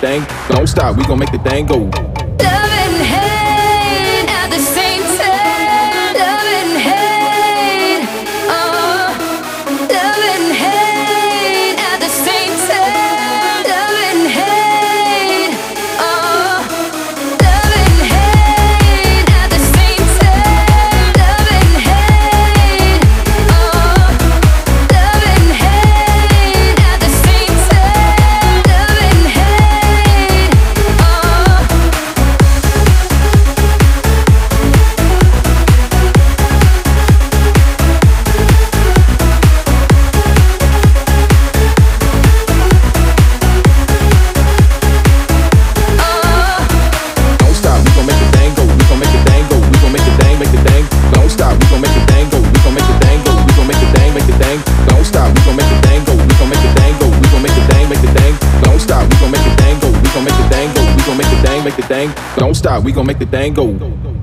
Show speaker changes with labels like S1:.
S1: the thing, don't stop. We gon' make the thing go.
S2: Love and hate.
S1: Don't stop, we gon' make the thing go.